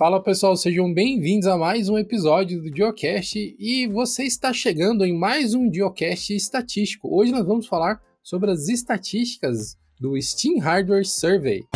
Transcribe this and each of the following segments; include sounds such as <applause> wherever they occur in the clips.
Fala pessoal, sejam bem-vindos a mais um episódio do Geocast e você está chegando em mais um Geocast estatístico. Hoje nós vamos falar sobre as estatísticas do Steam Hardware Survey.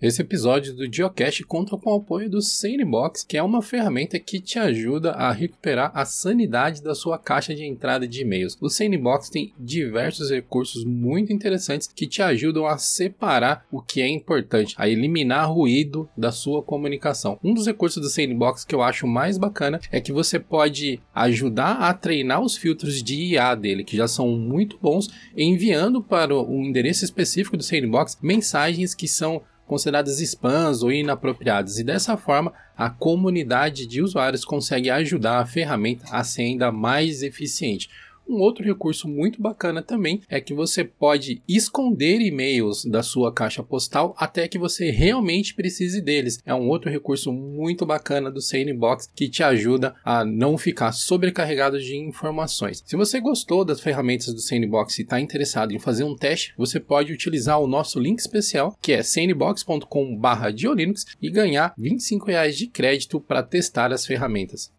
Esse episódio do Geocache conta com o apoio do Sanebox, que é uma ferramenta que te ajuda a recuperar a sanidade da sua caixa de entrada de e-mails. O Sanebox tem diversos recursos muito interessantes que te ajudam a separar o que é importante, a eliminar ruído da sua comunicação. Um dos recursos do Sanebox que eu acho mais bacana é que você pode ajudar a treinar os filtros de IA dele, que já são muito bons, enviando para o endereço específico do Sanebox mensagens que são consideradas spams ou inapropriadas, e dessa forma a comunidade de usuários consegue ajudar a ferramenta a ser ainda mais eficiente. Um outro recurso muito bacana também é que você pode esconder e-mails da sua caixa postal até que você realmente precise deles. É um outro recurso muito bacana do Sanebox que te ajuda a não ficar sobrecarregado de informações. Se você gostou das ferramentas do Sanebox e está interessado em fazer um teste, você pode utilizar o nosso link especial que é sanebox.com/diolinux e ganhar R$ 25 de crédito para testar as ferramentas.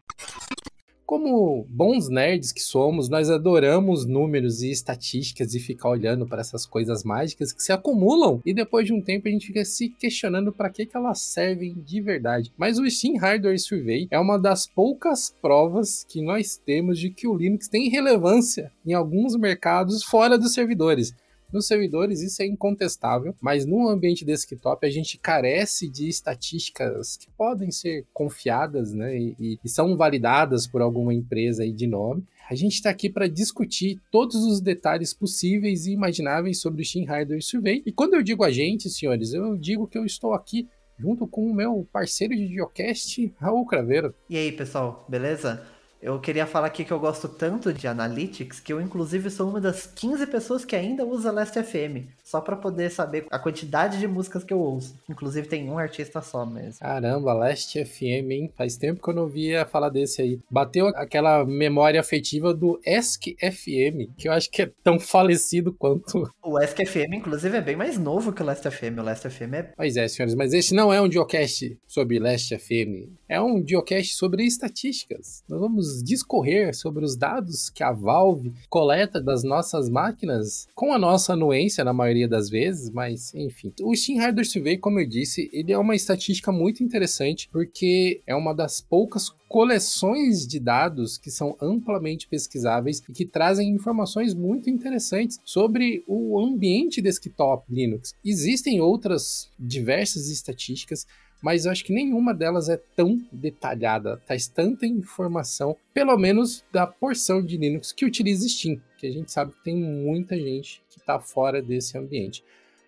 Como bons nerds que somos, nós adoramos números e estatísticas e ficar olhando para essas coisas mágicas que se acumulam e depois de um tempo a gente fica se questionando para que, que elas servem de verdade. Mas o Steam Hardware Survey é uma das poucas provas que nós temos de que o Linux tem relevância em alguns mercados fora dos servidores. Nos servidores isso é incontestável, mas no ambiente desktop a gente carece de estatísticas que podem ser confiadas né, e, e são validadas por alguma empresa aí de nome. A gente está aqui para discutir todos os detalhes possíveis e imagináveis sobre o Steam Hardware Survey. E quando eu digo a gente, senhores, eu digo que eu estou aqui junto com o meu parceiro de Geocast, Raul Craveiro. E aí, pessoal, beleza? Eu queria falar aqui que eu gosto tanto de Analytics que eu, inclusive, sou uma das 15 pessoas que ainda usa Last FM. Só para poder saber a quantidade de músicas que eu ouço. Inclusive, tem um artista só mesmo. Caramba, Last FM, hein? Faz tempo que eu não via falar desse aí. Bateu aquela memória afetiva do Ask FM, que eu acho que é tão falecido quanto. O Ask FM, inclusive, é bem mais novo que o Last FM. O Last FM é. Pois é, senhores, mas este não é um geocast sobre Last FM. É um geocast sobre estatísticas. Nós vamos discorrer sobre os dados que a Valve coleta das nossas máquinas, com a nossa anuência na maioria das vezes, mas enfim. O Steam Hardware Survey, como eu disse, ele é uma estatística muito interessante porque é uma das poucas coleções de dados que são amplamente pesquisáveis e que trazem informações muito interessantes sobre o ambiente desktop Linux. Existem outras diversas estatísticas mas eu acho que nenhuma delas é tão detalhada, traz tanta informação, pelo menos da porção de Linux que utiliza Steam, que a gente sabe que tem muita gente que está fora desse ambiente.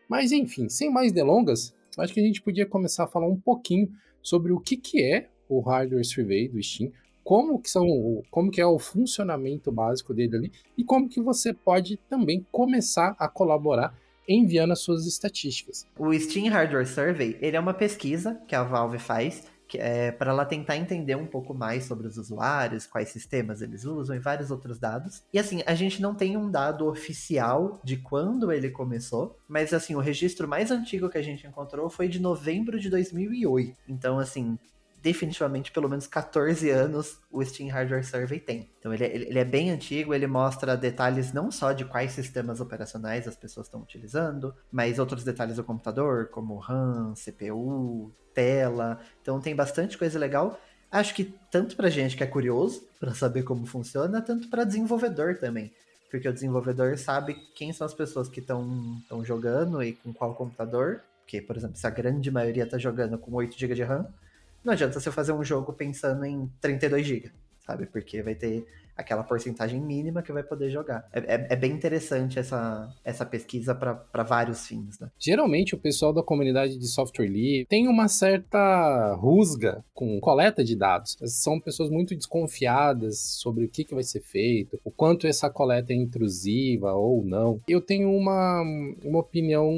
Mas enfim, sem mais delongas, acho que a gente podia começar a falar um pouquinho sobre o que, que é o hardware survey do Steam, como que são, como que é o funcionamento básico dele ali e como que você pode também começar a colaborar enviando as suas estatísticas. O Steam Hardware Survey ele é uma pesquisa que a Valve faz é, para ela tentar entender um pouco mais sobre os usuários, quais sistemas eles usam e vários outros dados. E assim, a gente não tem um dado oficial de quando ele começou, mas assim, o registro mais antigo que a gente encontrou foi de novembro de 2008. Então, assim, definitivamente pelo menos 14 anos o Steam Hardware Survey tem. Então ele é, ele é bem antigo, ele mostra detalhes não só de quais sistemas operacionais as pessoas estão utilizando, mas outros detalhes do computador, como RAM, CPU, tela. Então tem bastante coisa legal. Acho que tanto pra gente que é curioso para saber como funciona, tanto para desenvolvedor também. Porque o desenvolvedor sabe quem são as pessoas que estão jogando e com qual computador. Porque, por exemplo, se a grande maioria está jogando com 8 GB de RAM, não adianta você fazer um jogo pensando em 32 GB, sabe? Porque vai ter aquela porcentagem mínima que vai poder jogar. É, é, é bem interessante essa, essa pesquisa para vários fins, né? Geralmente o pessoal da comunidade de software livre tem uma certa rusga com coleta de dados. São pessoas muito desconfiadas sobre o que, que vai ser feito, o quanto essa coleta é intrusiva ou não. Eu tenho uma, uma opinião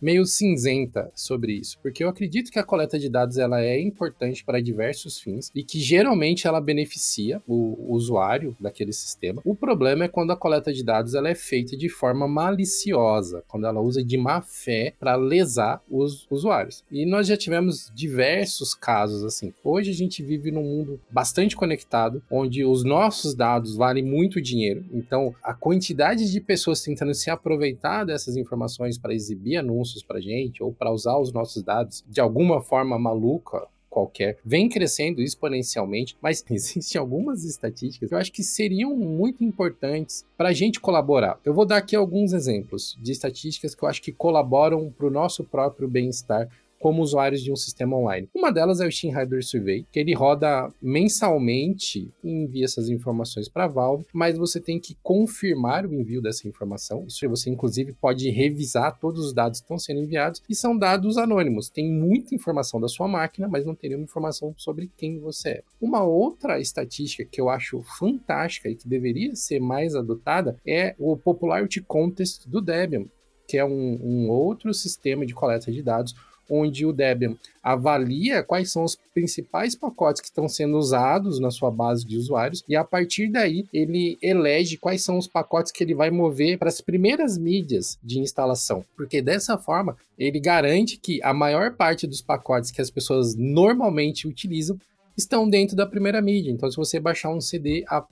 meio cinzenta sobre isso, porque eu acredito que a coleta de dados ela é importante para diversos fins e que geralmente ela beneficia o, o usuário usuário daquele sistema. O problema é quando a coleta de dados ela é feita de forma maliciosa, quando ela usa de má fé para lesar os usuários. E nós já tivemos diversos casos assim. Hoje a gente vive num mundo bastante conectado, onde os nossos dados valem muito dinheiro. Então, a quantidade de pessoas tentando se aproveitar dessas informações para exibir anúncios para gente ou para usar os nossos dados de alguma forma maluca qualquer, vem crescendo exponencialmente, mas <laughs> existem algumas estatísticas que eu acho que seriam muito importantes para a gente colaborar. Eu vou dar aqui alguns exemplos de estatísticas que eu acho que colaboram para o nosso próprio bem-estar como usuários de um sistema online. Uma delas é o Steam Hardware Survey, que ele roda mensalmente e envia essas informações para a Valve, mas você tem que confirmar o envio dessa informação. Isso você, inclusive, pode revisar todos os dados que estão sendo enviados e são dados anônimos. Tem muita informação da sua máquina, mas não tem nenhuma informação sobre quem você é. Uma outra estatística que eu acho fantástica e que deveria ser mais adotada é o Popularity Contest do Debian, que é um, um outro sistema de coleta de dados onde o Debian avalia quais são os principais pacotes que estão sendo usados na sua base de usuários e a partir daí ele elege quais são os pacotes que ele vai mover para as primeiras mídias de instalação, porque dessa forma ele garante que a maior parte dos pacotes que as pessoas normalmente utilizam estão dentro da primeira mídia. Então, se você baixar um CD, a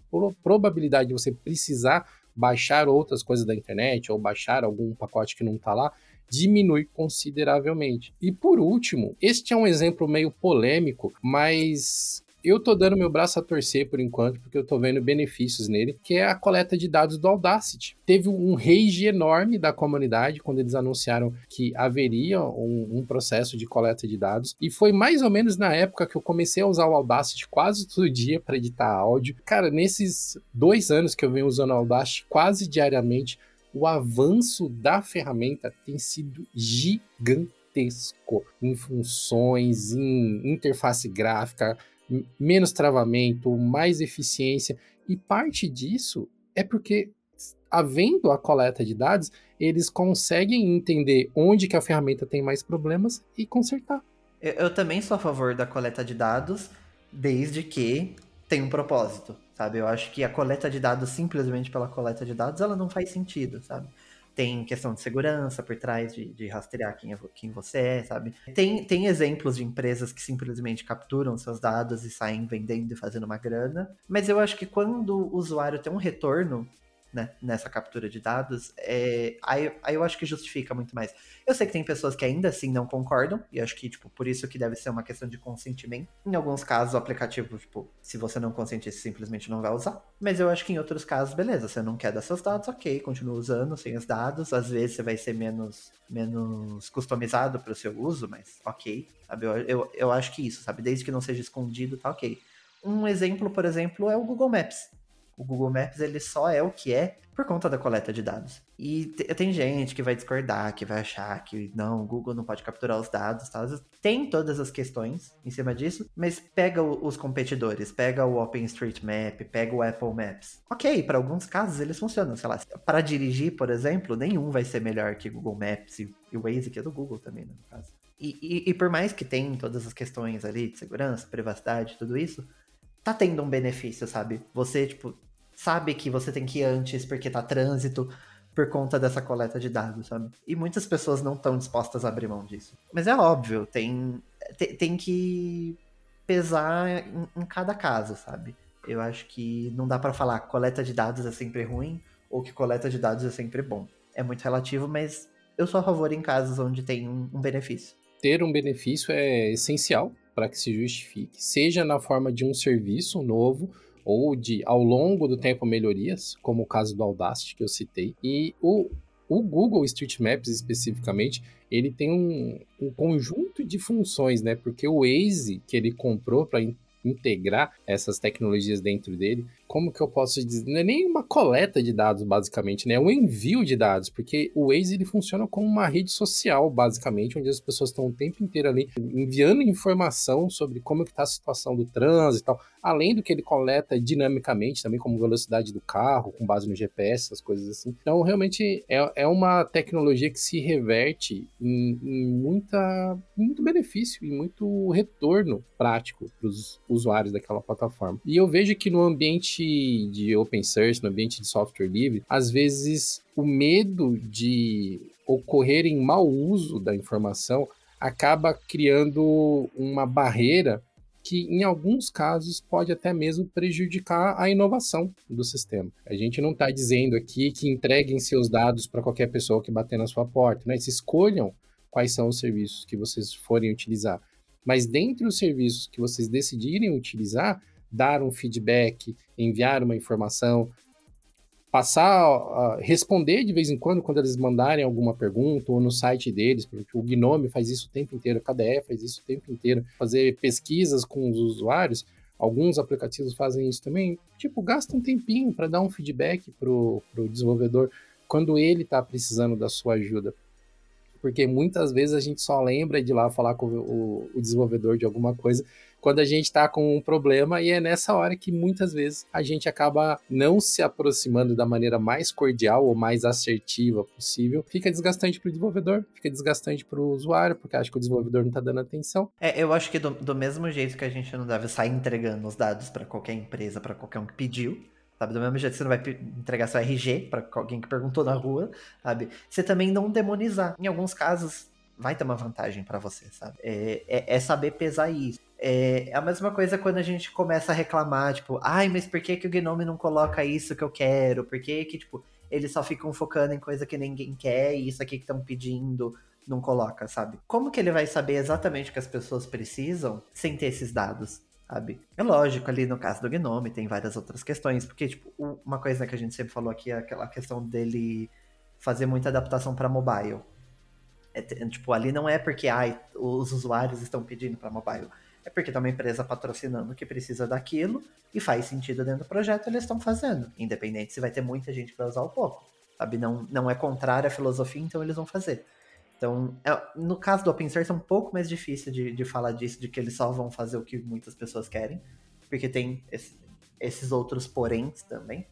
probabilidade de você precisar baixar outras coisas da internet ou baixar algum pacote que não está lá diminui consideravelmente. E por último, este é um exemplo meio polêmico, mas eu tô dando meu braço a torcer por enquanto, porque eu tô vendo benefícios nele, que é a coleta de dados do Audacity. Teve um rage enorme da comunidade quando eles anunciaram que haveria um, um, processo de coleta de dados, e foi mais ou menos na época que eu comecei a usar o Audacity quase todo dia para editar áudio. Cara, nesses dois anos que eu venho usando o Audacity quase diariamente, o avanço da ferramenta tem sido gigantesco em funções, em interface gráfica, menos travamento, mais eficiência. E parte disso é porque, havendo a coleta de dados, eles conseguem entender onde que a ferramenta tem mais problemas e consertar. Eu, eu também sou a favor da coleta de dados, desde que tenha um propósito sabe? Eu acho que a coleta de dados simplesmente pela coleta de dados, ela não faz sentido, sabe? Tem questão de segurança por trás de, de rastrear quem, é, quem você é, sabe? Tem, tem exemplos de empresas que simplesmente capturam seus dados e saem vendendo e fazendo uma grana. Mas eu acho que quando o usuário tem um retorno né, nessa captura de dados, é, aí, aí eu acho que justifica muito mais. Eu sei que tem pessoas que ainda assim não concordam, e acho que, tipo, por isso que deve ser uma questão de consentimento. Em alguns casos, o aplicativo, tipo, se você não consentir, simplesmente não vai usar. Mas eu acho que em outros casos, beleza, você não quer dar seus dados, ok, continua usando sem os dados. Às vezes você vai ser menos, menos customizado para o seu uso, mas ok, sabe? Eu, eu, eu acho que isso, sabe? Desde que não seja escondido, tá ok. Um exemplo, por exemplo, é o Google Maps o Google Maps ele só é o que é por conta da coleta de dados. E tem gente que vai discordar, que vai achar que não, o Google não pode capturar os dados, tal. Tem todas as questões em cima disso, mas pega os competidores, pega o OpenStreetMap, pega o Apple Maps. Ok, para alguns casos eles funcionam, sei lá, para dirigir, por exemplo, nenhum vai ser melhor que Google Maps e, o Waze, que é do Google também, né, no caso. E, e, e por mais que tenha todas as questões ali de segurança, privacidade, tudo isso, tá tendo um benefício, sabe? Você, tipo, sabe que você tem que ir antes porque tá trânsito por conta dessa coleta de dados, sabe? E muitas pessoas não estão dispostas a abrir mão disso. Mas é óbvio, tem, tem, tem que pesar em, em, cada caso, sabe? Eu acho que não dá para falar que coleta de dados é sempre ruim ou que coleta de dados é sempre bom. É muito relativo, mas eu sou a favor em casos onde tem um, um benefício. Ter um benefício é essencial para que se justifique, seja na forma de um serviço novo ou de ao longo do tempo melhorias, como o caso do Audacity que eu citei. E o, o Google Street Maps especificamente, ele tem um, um conjunto de funções, né? Porque o Waze que ele comprou para integrar essas tecnologias dentro dele, como que eu posso dizer? Não é nem uma coleta de dados, basicamente, né? É um envio de dados, porque o Waze ele funciona como uma rede social, basicamente, onde as pessoas estão o tempo inteiro ali enviando informação sobre como está a situação do trânsito e tal, além do que ele coleta dinamicamente, também como velocidade do carro, com base no GPS, essas coisas assim. Então, realmente, é, é uma tecnologia que se reverte em, em muita, muito benefício e muito retorno prático para os usuários daquela plataforma. E eu vejo que no ambiente ambiente de open source, no ambiente de software livre, às vezes o medo de ocorrer em mau uso da informação acaba criando uma barreira que em alguns casos pode até mesmo prejudicar a inovação do sistema. A gente não está dizendo aqui que entreguem seus dados para qualquer pessoa que bater na sua porta, né? Se escolham quais são os serviços que vocês forem utilizar. Mas dentre os serviços que vocês decidirem utilizar, dar um feedback, enviar uma informação, passar, uh, responder de vez em quando, quando eles mandarem alguma pergunta, ou no site deles, porque o Gnome faz isso o tempo inteiro, a KDE faz isso o tempo inteiro, fazer pesquisas com os usuários, alguns aplicativos fazem isso também, tipo, gasta um tempinho para dar um feedback pro, pro desenvolvedor quando ele está precisando da sua ajuda. Porque muitas vezes a gente só lembra de ir lá falar com o, o desenvolvedor de alguma coisa quando a gente está com um problema, e é nessa hora que muitas vezes a gente acaba não se aproximando da maneira mais cordial ou mais assertiva possível. Fica desgastante para o desenvolvedor, fica desgastante para o usuário, porque acha que o desenvolvedor não está dando atenção. É, eu acho que do, do mesmo jeito que a gente não deve sair entregando os dados para qualquer empresa, para qualquer um que pediu, sabe? Do mesmo jeito que você não vai entregar seu RG para alguém que perguntou na rua, sabe? Você também não demonizar. Em alguns casos, vai ter uma vantagem para você, sabe? É, é, é, saber pesar isso. É, é, a mesma coisa quando a gente começa a reclamar, tipo, ai, mas por que, que o Gnome não coloca isso que eu quero? Por que que, tipo, eles só ficam focando em coisa que ninguém quer e isso aqui que estão pedindo não coloca, sabe? Como que ele vai saber exatamente o que as pessoas precisam sem ter esses dados? Sabe? É lógico, ali no caso do Gnome tem várias outras questões, porque, tipo, uma coisa que a gente sempre falou aqui é aquela questão dele fazer muita adaptação para mobile. É, tipo, ali não é porque ai, os usuários estão pedindo para mobile. É porque tem uma empresa patrocinando que precisa daquilo e faz sentido dentro do projeto, eles estão fazendo. Independente se vai ter muita gente para usar ou pouco. Sabe? Não, não é contrário à filosofia, então eles vão fazer. Então, é, no caso do open source é um pouco mais difícil de, de falar disso, de que eles só vão fazer o que muitas pessoas querem, porque tem esse, esses outros poréns também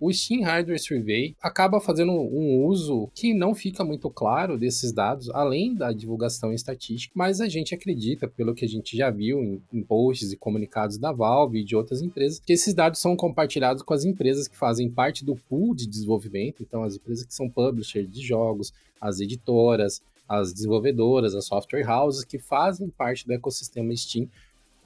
o Steam Hardware Survey acaba fazendo um uso que não fica muito claro desses dados, além da divulgação estatística, mas a gente acredita, pelo que a gente já viu em, em posts e comunicados da Valve e de outras empresas, que esses dados são compartilhados com as empresas que fazem parte do pool de desenvolvimento, então as empresas que são publishers de jogos, as editoras, as desenvolvedoras, as software houses que fazem parte do ecossistema Steam.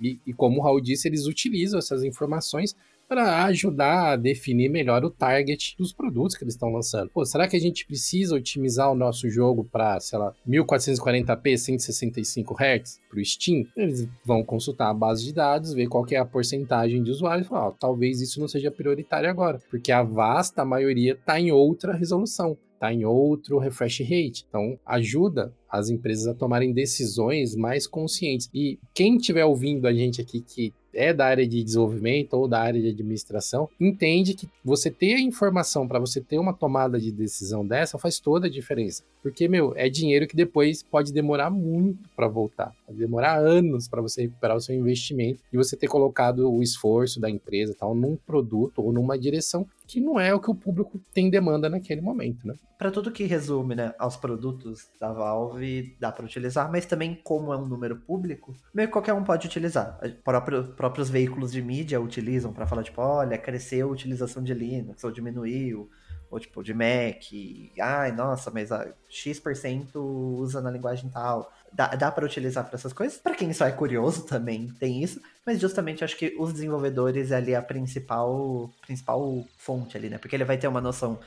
E, e como o Raul disse, eles utilizam essas informações para ajudar a definir melhor o target dos produtos que eles estão lançando. Pô, será que a gente precisa otimizar o nosso jogo para, sei lá, 1440p, 165 Hz para o Steam? Eles vão consultar a base de dados, ver qual é a porcentagem de usuários e falar, oh, talvez isso não seja prioritário agora, porque a vasta maioria está em outra resolução está em outro refresh rate. Então, ajuda as empresas a tomarem decisões mais conscientes. E quem estiver ouvindo a gente aqui que é da área de desenvolvimento ou da área de administração, entende que você ter a informação para você ter uma tomada de decisão dessa faz toda a diferença. Porque, meu, é dinheiro que depois pode demorar muito para voltar. Pode demorar anos para você recuperar o seu investimento e você ter colocado o esforço da empresa tal num produto ou numa direção que não é o que o público tem demanda naquele momento, né? Para tudo que resume, né, aos produtos da Valve, dá para utilizar, mas também como é um número público, meio que qualquer um pode utilizar. Próprio, próprios veículos de mídia utilizam para falar tipo, olha, cresceu a utilização de Linux ou diminuiu ou tipo de Mac, ai, nossa, mas a X% usa na linguagem tal. Dá, dá para utilizar para essas coisas. Para quem só é curioso também tem isso, mas justamente acho que os desenvolvedores é ali a principal principal fonte ali, né? Porque ele vai ter uma noção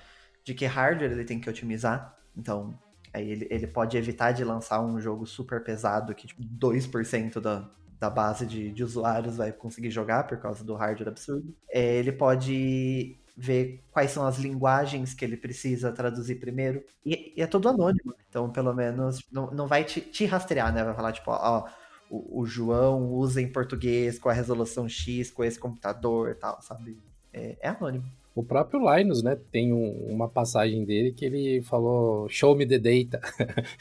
de que hardware ele tem que otimizar. Então, aí ele, ele pode evitar de lançar um jogo super pesado que tipo, 2% da, da base de, de usuários vai conseguir jogar por causa do hardware absurdo. É, ele pode ver quais são as linguagens que ele precisa traduzir primeiro. E, e é tudo anônimo. Então, pelo menos, não, não vai te, te rastrear, né? Vai falar, tipo, ó, o, o, João usa em português com a resolução X, com esse computador e tal, sabe? É, é anônimo. O próprio Linus, né, tem um, uma passagem dele que ele falou: "Show me the data",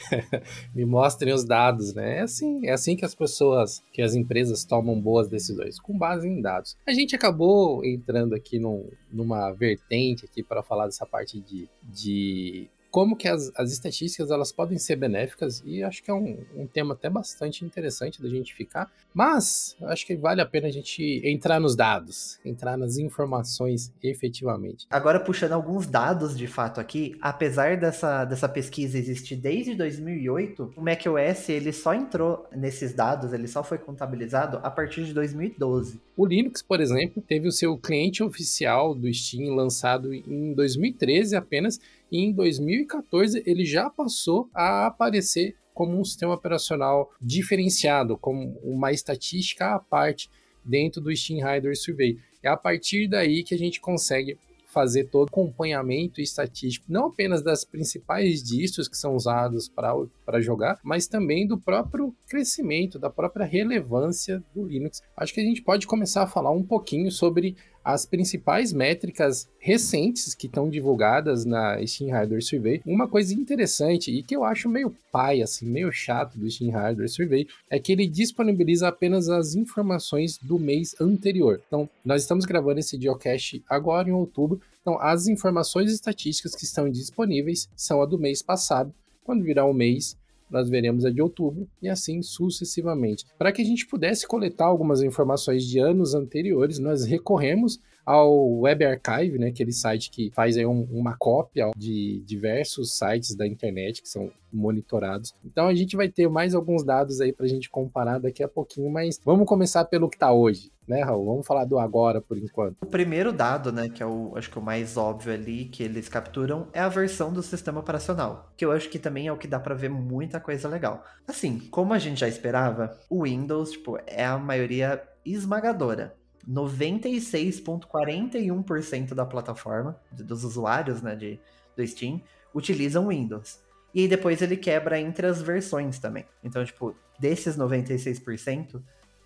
<laughs> me mostrem os dados, né? É assim, é assim que as pessoas, que as empresas tomam boas decisões, com base em dados. A gente acabou entrando aqui num, numa vertente aqui para falar dessa parte de, de como que as, as estatísticas elas podem ser benéficas e acho que é um, um tema até bastante interessante da gente ficar, mas acho que vale a pena a gente entrar nos dados, entrar nas informações efetivamente. Agora puxando alguns dados de fato aqui, apesar dessa, dessa pesquisa existir desde 2008, o macOS ele só entrou nesses dados, ele só foi contabilizado a partir de 2012. O Linux, por exemplo, teve o seu cliente oficial do Steam lançado em 2013 apenas e em 2014 ele já passou a aparecer como um sistema operacional diferenciado, como uma estatística à parte dentro do Steam Hardware Survey. É a partir daí que a gente consegue fazer todo o acompanhamento estatístico, não apenas das principais distros que são usados para jogar, mas também do próprio crescimento, da própria relevância do Linux. Acho que a gente pode começar a falar um pouquinho sobre as principais métricas recentes que estão divulgadas na Steam Hardware Survey. Uma coisa interessante e que eu acho meio pai, assim, meio chato do Steam Hardware Survey, é que ele disponibiliza apenas as informações do mês anterior. Então, nós estamos gravando esse geocache agora em outubro, então as informações estatísticas que estão disponíveis são a do mês passado. Quando virar o mês, nós veremos a de outubro e assim sucessivamente. Para que a gente pudesse coletar algumas informações de anos anteriores, nós recorremos ao Web Archive, né, aquele site que faz aí um, uma cópia de diversos sites da internet que são monitorados. Então a gente vai ter mais alguns dados aí para a gente comparar daqui a pouquinho, mas vamos começar pelo que está hoje, né, Raul? Vamos falar do agora por enquanto. O primeiro dado, né, que é o acho que o mais óbvio ali que eles capturam é a versão do sistema operacional, que eu acho que também é o que dá para ver muita coisa legal. Assim, como a gente já esperava, o Windows, tipo, é a maioria esmagadora. 96,41% da plataforma, dos usuários né, de, do Steam, utilizam Windows. E depois ele quebra entre as versões também. Então, tipo, desses 96%,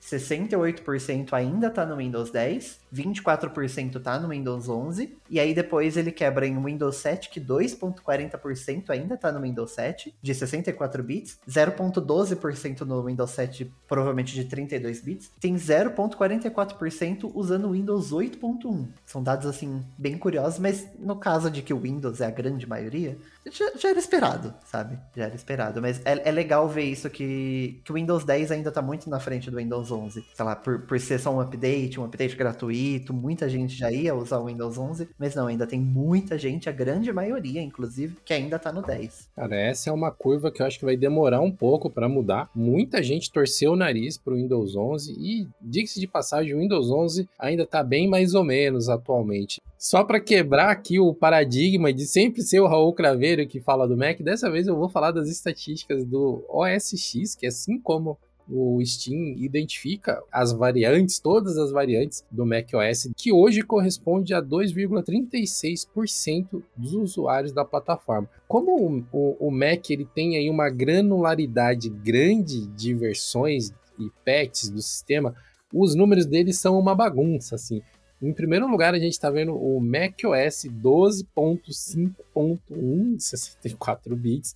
68% ainda tá no Windows 10, 24% tá no Windows 11, e aí depois ele quebra em Windows 7, que 2.40% ainda tá no Windows 7, de 64 bits, 0.12% no Windows 7, provavelmente de 32 bits, tem 0.44% usando Windows 8.1. São dados, assim, bem curiosos, mas no caso de que o Windows é a grande maioria, já, já era esperado, sabe? Já era esperado, mas é, é legal ver isso que, que o Windows 10 ainda tá muito na frente do Windows 11. Sei lá, por, por ser só um update, um update gratuito, muita gente já ia usar o Windows 11, mas não, ainda tem muita gente, a grande maioria, inclusive, que ainda tá no 10. Cara, essa é uma curva que eu acho que vai demorar um pouco para mudar. Muita gente torceu o nariz pro Windows 11 e, diga-se de passagem, o Windows 11 ainda tá bem mais ou menos atualmente. Só para quebrar aqui o paradigma de sempre ser o Raul Craveiro que fala do Mac, dessa vez eu vou falar das estatísticas do OS X, que assim como o Steam identifica as variantes, todas as variantes do macOS, que hoje corresponde a 2,36% dos usuários da plataforma. Como o, o, o, Mac ele tem aí uma granularidade grande de versões e patches do sistema, os números dele são uma bagunça, assim. Em primeiro lugar, a gente está vendo o macOS 12.5.1 64 bits,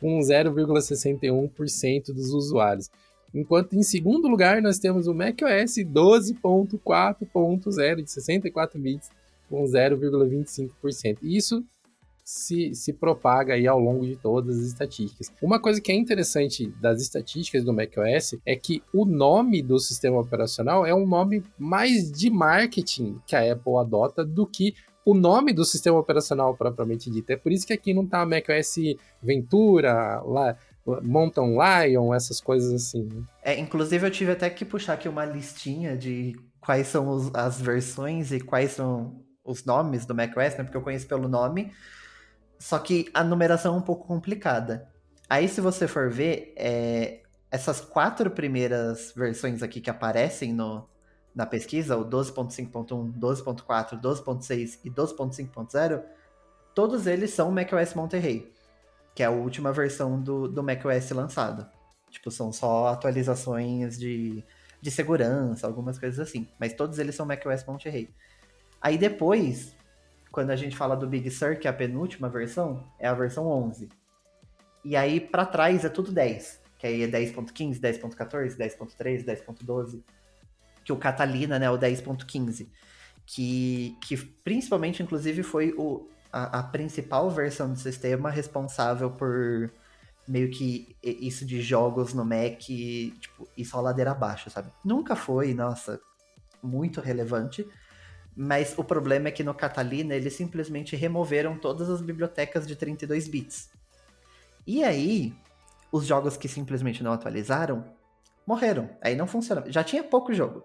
com 0,61% dos usuários. Enquanto em segundo lugar nós temos o macOS 12.4.0 de 64 bits com 0,25%. Isso se, se propaga aí ao longo de todas as estatísticas. Uma coisa que é interessante das estatísticas do macOS é que o nome do sistema operacional é um nome mais de marketing que a Apple adota do que o nome do sistema operacional propriamente dito. É por isso que aqui não tá macOS Ventura, lá, Mountain Lion, essas coisas assim. Né? É, inclusive eu tive até que puxar aqui uma listinha de quais são os, as versões e quais são os nomes do macOS, né? Porque eu conheço pelo nome. Só que a numeração é um pouco complicada. Aí, se você for ver, é, essas quatro primeiras versões aqui que aparecem no, na pesquisa, o 12.5.1, 12.4, 12.6 e 12.5.0, todos eles são macOS Monterey que é a última versão do, do macOS lançado. Tipo, são só atualizações de, de segurança, algumas coisas assim. Mas todos eles são macOS Monterey. Aí depois, quando a gente fala do Big Sur, que é a penúltima versão, é a versão 11. E aí para trás é tudo 10. Que aí é 10.15, 10.14, 10.13, 10.12. Que o Catalina, né, é o 10.15. Que, que principalmente, inclusive, foi o, a, a principal versão do sistema responsável por meio que isso de jogos no Mac, tipo, isso a ladeira abaixo, sabe? Nunca foi, nossa, muito relevante, mas o problema é que no Catalina eles simplesmente removeram todas as bibliotecas de 32 bits. E aí, os jogos que simplesmente não atualizaram morreram. Aí não funciona. Já tinha pouco jogo.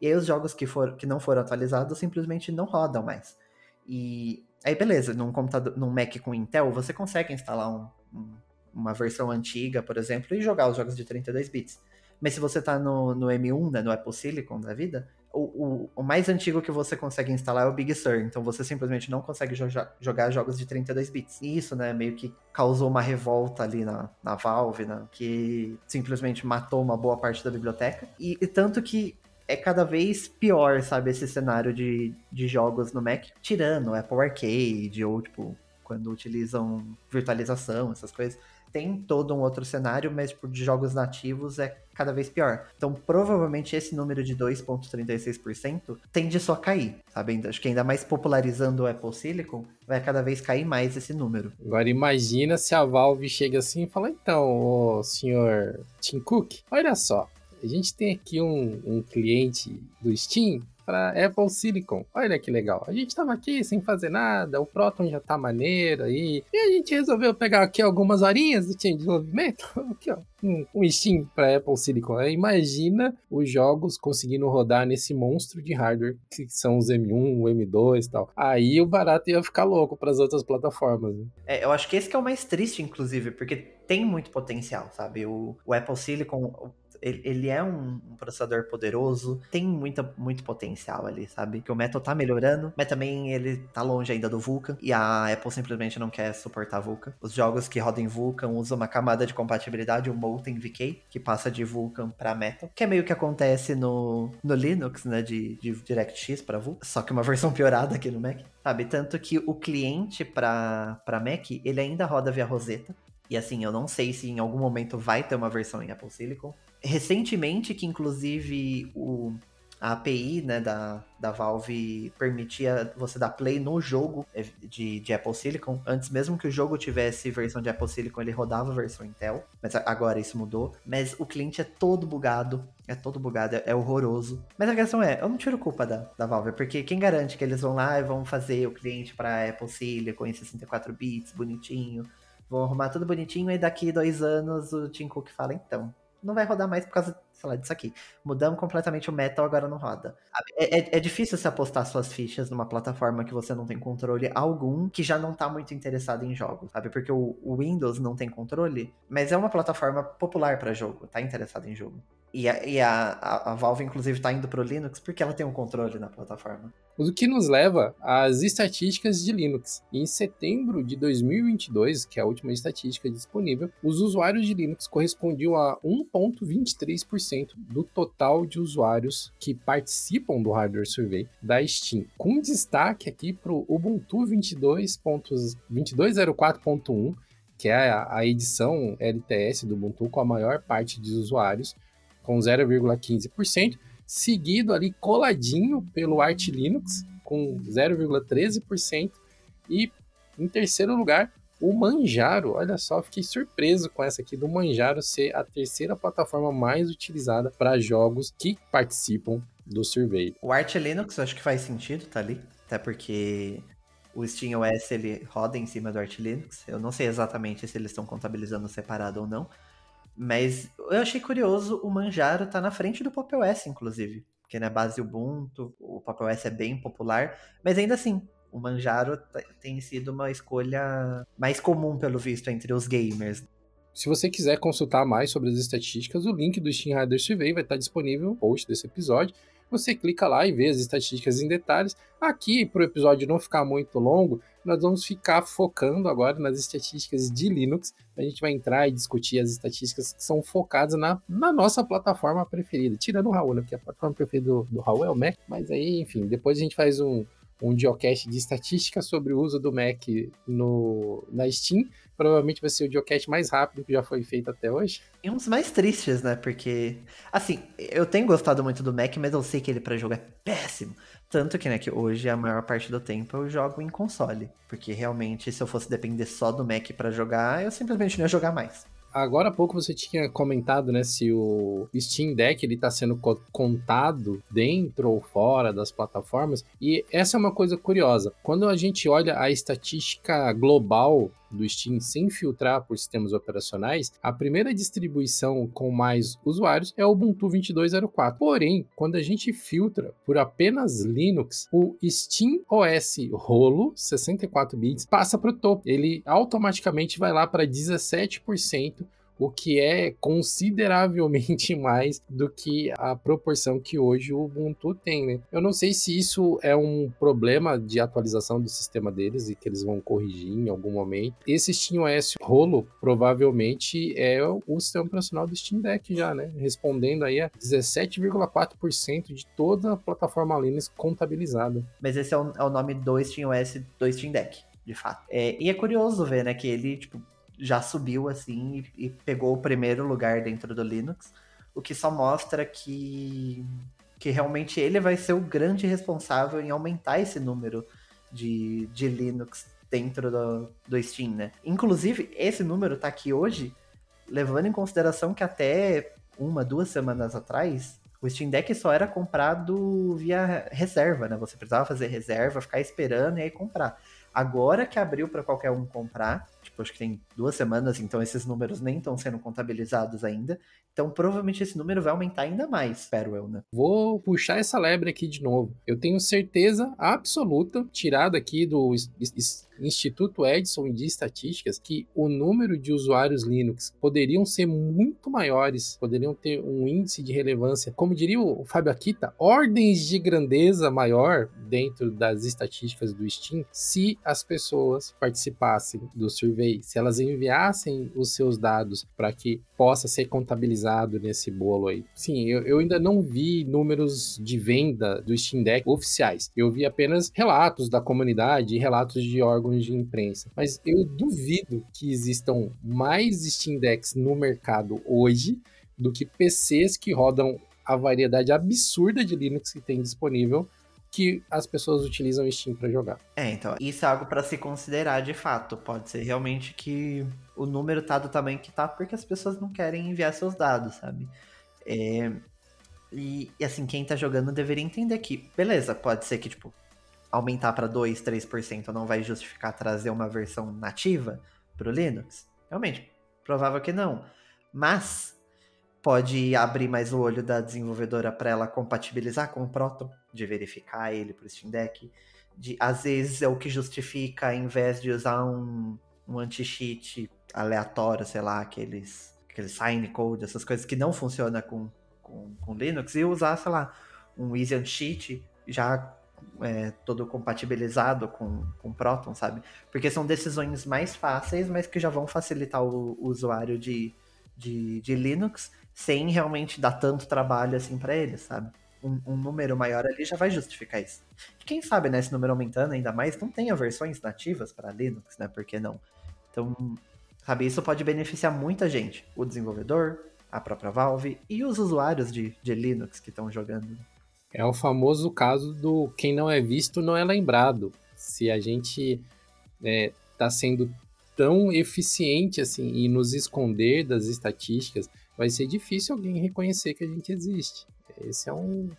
E aí os jogos que, for, que não foram atualizados simplesmente não rodam mais. E aí beleza, num computador, num Mac com Intel, você consegue instalar um, um, uma versão antiga, por exemplo, e jogar os jogos de 32 bits. Mas se você tá no, no M1, né, no Apple Silicon da vida, o, o, o, mais antigo que você consegue instalar é o Big Sur, então você simplesmente não consegue jo jogar jogos de 32 bits. E isso, né, meio que causou uma revolta ali na, na Valve, né, que simplesmente matou uma boa parte da biblioteca. E, e tanto que é cada vez pior, sabe, esse cenário de, de jogos no Mac, tirando Apple Arcade ou, tipo, quando utilizam virtualização, essas coisas. Tem todo um outro cenário, mas tipo, de jogos nativos é cada vez pior. Então, provavelmente esse número de 2,36% tende só a cair, sabe? Acho que ainda mais popularizando o Apple Silicon, vai cada vez cair mais esse número. Agora imagina se a Valve chega assim e fala, então, senhor Tim Cook, olha só, a gente tem aqui um, um cliente do Steam para Apple Silicon. Olha que legal. A gente estava aqui sem fazer nada, o Proton já tá maneiro aí. E a gente resolveu pegar aqui algumas horinhas do time de desenvolvimento. <laughs> Aqui, ó, um, um Steam para Apple Silicon. Imagina os jogos conseguindo rodar nesse monstro de hardware que são os M1, o M2 e tal. Aí o barato ia ficar louco para as outras plataformas. Né? É, eu acho que esse que é o mais triste, inclusive, porque tem muito potencial, sabe? O, o Apple Silicon, ele, ele é um, um, processador poderoso, tem muita, muito potencial ali, sabe? Que o Metal tá melhorando, mas também ele tá longe ainda do Vulkan, e a Apple simplesmente não quer suportar Vulkan. Os jogos que rodam Vulkan usam uma camada de compatibilidade, o Molten VK, que passa de Vulkan para Metal, que é meio que acontece no, no Linux, né, de, de DirectX para Vulkan, só que uma <laughs> versão piorada aqui no Mac, sabe? Tanto que o cliente para Mac, ele ainda roda via Rosetta, e assim, eu não sei se em algum momento vai ter uma versão em Apple Silicon. Recentemente, que inclusive o, a API né, da, da Valve permitia você dar play no jogo é, de, de Apple Silicon. Antes, mesmo que o jogo tivesse versão de Apple Silicon, ele rodava a versão Intel. Mas agora isso mudou. Mas o cliente é todo bugado. É todo bugado, é, é horroroso. Mas a questão é, eu não tiro culpa da, da Valve, porque quem garante que eles vão lá e vão fazer o cliente para Apple Silicon em 64 bits, bonitinho, vão arrumar tudo bonitinho e daqui dois anos o Tim Cook fala, então, não vai rodar mais por causa, lá, disso aqui. Mudamos completamente o metal, agora não roda. É, é, é, difícil se apostar suas fichas numa plataforma que você não tem controle algum, que já não tá muito interessado em jogos, sabe? Porque o, o Windows não tem controle, mas é uma plataforma popular para jogo, tá interessado em jogo. E a, e a, a, Valve, inclusive, está indo para o Linux porque ela tem um controle na plataforma. O que nos leva às estatísticas de Linux. Em setembro de 2022, que é a última estatística disponível, os usuários de Linux correspondiam a 1,23% do total de usuários que participam do Hardware Survey da Steam. Com destaque aqui para o Ubuntu 22.2204.1, que é a edição LTS do Ubuntu com a maior parte de usuários, com 0,15%, seguido ali coladinho pelo Arch Linux com 0,13% e em terceiro lugar o Manjaro. Olha só, fiquei surpreso com essa aqui do Manjaro ser a terceira plataforma mais utilizada para jogos que participam do survey. O Arch Linux acho que faz sentido, tá ali, até porque o SteamOS ele roda em cima do Arch Linux. Eu não sei exatamente se eles estão contabilizando separado ou não, mas eu achei curioso o Manjaro tá na frente do Pop OS, inclusive. Porque na né, base Ubuntu, o Pop OS é bem popular, mas ainda assim, o Manjaro tem sido uma escolha mais comum, pelo visto, entre os gamers. Se você quiser consultar mais sobre as estatísticas, o link do Steam Rider Survey vai estar disponível no post desse episódio. Você clica lá e vê as estatísticas em detalhes. Aqui, para o episódio não ficar muito longo, nós vamos ficar focando agora nas estatísticas de Linux. A gente vai entrar e discutir as estatísticas que são focadas na, na nossa plataforma preferida. Tirando o Raul, né? Porque a plataforma preferida do, do Raul é o Mac. Mas aí, enfim, depois a gente faz um, um geocache de estatística sobre o uso do Mac no, na Steam. Provavelmente vai ser o geocache mais rápido que já foi feito até hoje. E um dos mais tristes, né? Porque, assim, eu tenho gostado muito do Mac, mas eu sei que ele para jogo é péssimo. Tanto que, né, que hoje a maior parte do tempo eu jogo em console. Porque realmente, se eu fosse depender só do Mac para jogar, eu simplesmente não ia jogar mais. Agora há pouco você tinha comentado, né, se o Steam Deck ele está sendo contado dentro ou fora das plataformas. E essa é uma coisa curiosa. Quando a gente olha a estatística global do Steam sem filtrar por sistemas operacionais, a primeira distribuição com mais usuários é o Ubuntu 22.04. Porém, quando a gente filtra por apenas Linux, o Steam OS rolo 64 bits passa para o topo. Ele automaticamente vai lá para 17% o que é consideravelmente <laughs> mais do que a proporção que hoje o Ubuntu tem, né? Eu não sei se isso é um problema de atualização do sistema deles e que eles vão corrigir em algum momento. Esse SteamOS rolo provavelmente é o sistema operacional do Steam Deck já, né? Respondendo aí a 17,4% de toda a plataforma Linux contabilizada. Mas esse é o, é o nome do SteamOS do Steam Deck, de fato. É, e é curioso ver, né, que ele, tipo, já subiu assim e, e, pegou o primeiro lugar dentro do Linux, o que só mostra que, que realmente ele vai ser o grande responsável em aumentar esse número de, de Linux dentro do, do Steam, né? Inclusive, esse número tá aqui hoje, levando em consideração que até uma, duas semanas atrás, o Steam Deck só era comprado via reserva, né? Você precisava fazer reserva, ficar esperando e aí comprar. Agora que abriu para qualquer um comprar, tipo, acho que tem duas semanas, então esses números nem estão sendo contabilizados ainda. Então provavelmente esse número vai aumentar ainda mais, espero eu, né? Vou puxar essa lebre aqui de novo. Eu tenho certeza absoluta, tirada aqui do Instituto Edison de Estatísticas, que o número de usuários Linux poderiam ser muito maiores, poderiam ter um índice de relevância, como diria o Fábio Akita, ordens de grandeza maior dentro das estatísticas do Steam, se as pessoas participassem do survey, se elas enviassem os seus dados para que possa ser contabilizado nesse bolo aí. Sim, eu, eu ainda não vi números de venda do Steam Deck oficiais. Eu vi apenas relatos da comunidade e relatos de órgãos de imprensa. Mas eu duvido que existam mais Steam Decks no mercado hoje do que PCs que rodam a variedade absurda de Linux que tem disponível que as pessoas utilizam o Steam para jogar. É, então, isso é algo para se considerar de fato. Pode ser realmente que o número tá do tamanho que tá porque as pessoas não querem enviar seus dados, sabe? É, e, e, assim, quem tá jogando deveria entender que, beleza, pode ser que, tipo, aumentar para 2, 3% não vai justificar trazer uma versão nativa pro Linux. Realmente, provável que não. Mas pode abrir mais o olho da desenvolvedora para ela compatibilizar com o Proton, de verificar ele para o Steam Deck. De, às vezes é o que justifica, em vez de usar um, um anti-cheat aleatório, sei lá, aqueles, aqueles sign code, essas coisas que não funcionam com, com, com Linux, e usar, sei lá, um easy anti-cheat já é, todo compatibilizado com, com Proton, sabe? Porque são decisões mais fáceis, mas que já vão facilitar o, o usuário de, de, de Linux sem realmente dar tanto trabalho assim para eles, sabe? Um, um, número maior ali já vai justificar isso. E quem sabe, né, esse número aumentando ainda mais, não tenha versões nativas para Linux, né? Por que não? Então, sabe, isso pode beneficiar muita gente. O desenvolvedor, a própria Valve e os usuários de, de Linux que estão jogando. É o famoso caso do quem não é visto não é lembrado. Se a gente está é, tá sendo tão eficiente assim e nos esconder das estatísticas, vai ser difícil alguém reconhecer que a gente existe. Esse é um,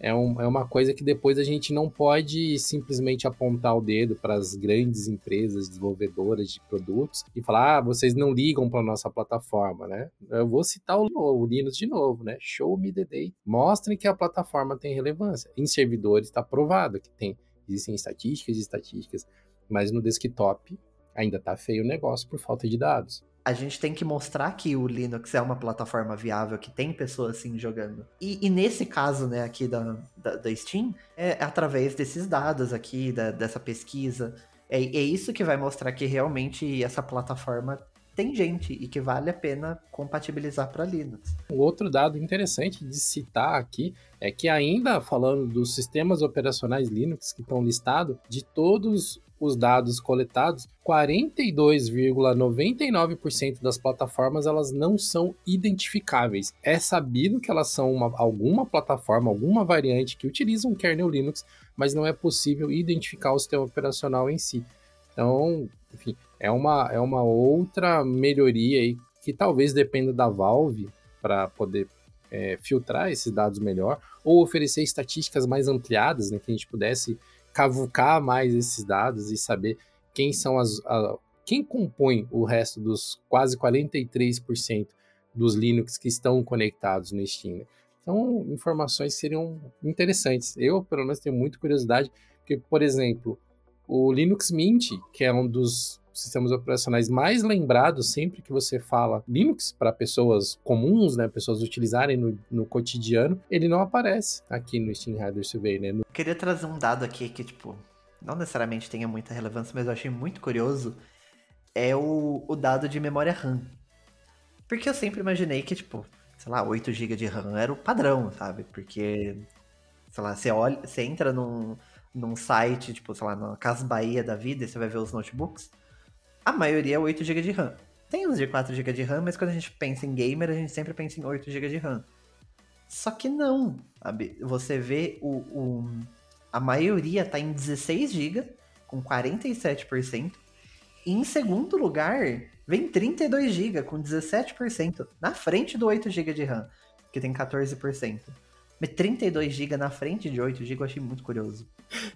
é, um, é uma coisa que depois a gente não pode simplesmente apontar o dedo para as grandes empresas desenvolvedoras de produtos e falar, ah, vocês não ligam para nossa plataforma, né? Eu vou citar o, o Linux de novo, né? Show me the day. Mostrem que a plataforma tem relevância. Em servidores está provado que tem. Existem estatísticas e estatísticas, mas no desktop ainda está feio o negócio por falta de dados a gente tem que mostrar que o Linux é uma plataforma viável, que tem pessoas assim jogando. E, e nesse caso, né, aqui da, da, da Steam, é através desses dados aqui, da, dessa pesquisa. É, é isso que vai mostrar que realmente essa plataforma tem gente e que vale a pena compatibilizar para Linux. Um outro dado interessante de citar aqui é que ainda falando dos sistemas operacionais Linux que estão listados, de todos os dados coletados, 42,99% das plataformas elas não são identificáveis. É sabido que elas são uma, alguma plataforma, alguma variante que utiliza um kernel Linux, mas não é possível identificar o sistema operacional em si. Então, enfim, é uma, é uma outra melhoria aí que talvez dependa da Valve para poder é, filtrar esses dados melhor ou oferecer estatísticas mais ampliadas, né, que a gente pudesse cavucar mais esses dados e saber quem são as a, quem compõe o resto dos quase 43% dos Linux que estão conectados no Steam. Então, informações seriam interessantes. Eu, pelo menos, tenho muita curiosidade, porque, por exemplo, o Linux Mint, que é um dos sistemas operacionais mais lembrados sempre que você fala Linux para pessoas comuns, né, pessoas utilizarem no, no, cotidiano, ele não aparece aqui no Steam Rider Survey, né? Queria trazer um dado aqui que, tipo, não necessariamente tenha muita relevância, mas eu achei muito curioso, é o, o dado de memória RAM. Porque eu sempre imaginei que, tipo, sei lá, 8 GB de RAM era o padrão, sabe? Porque, sei lá, você, olha, você entra num, num site, tipo, sei lá, na Casa Bahia da vida, e você vai ver os notebooks, a maioria é 8 GB de RAM. Tem uns de 4 GB de RAM, mas quando a gente pensa em gamer, a gente sempre pensa em 8 GB de RAM. Só que não, sabe? Você vê o, o a maioria tá em 16 GB, com 47%. E em segundo lugar, vem 32 GB, com 17%, na frente do 8 GB de RAM, que tem 14%. Mas 32 GB na frente de 8 GB eu achei muito curioso.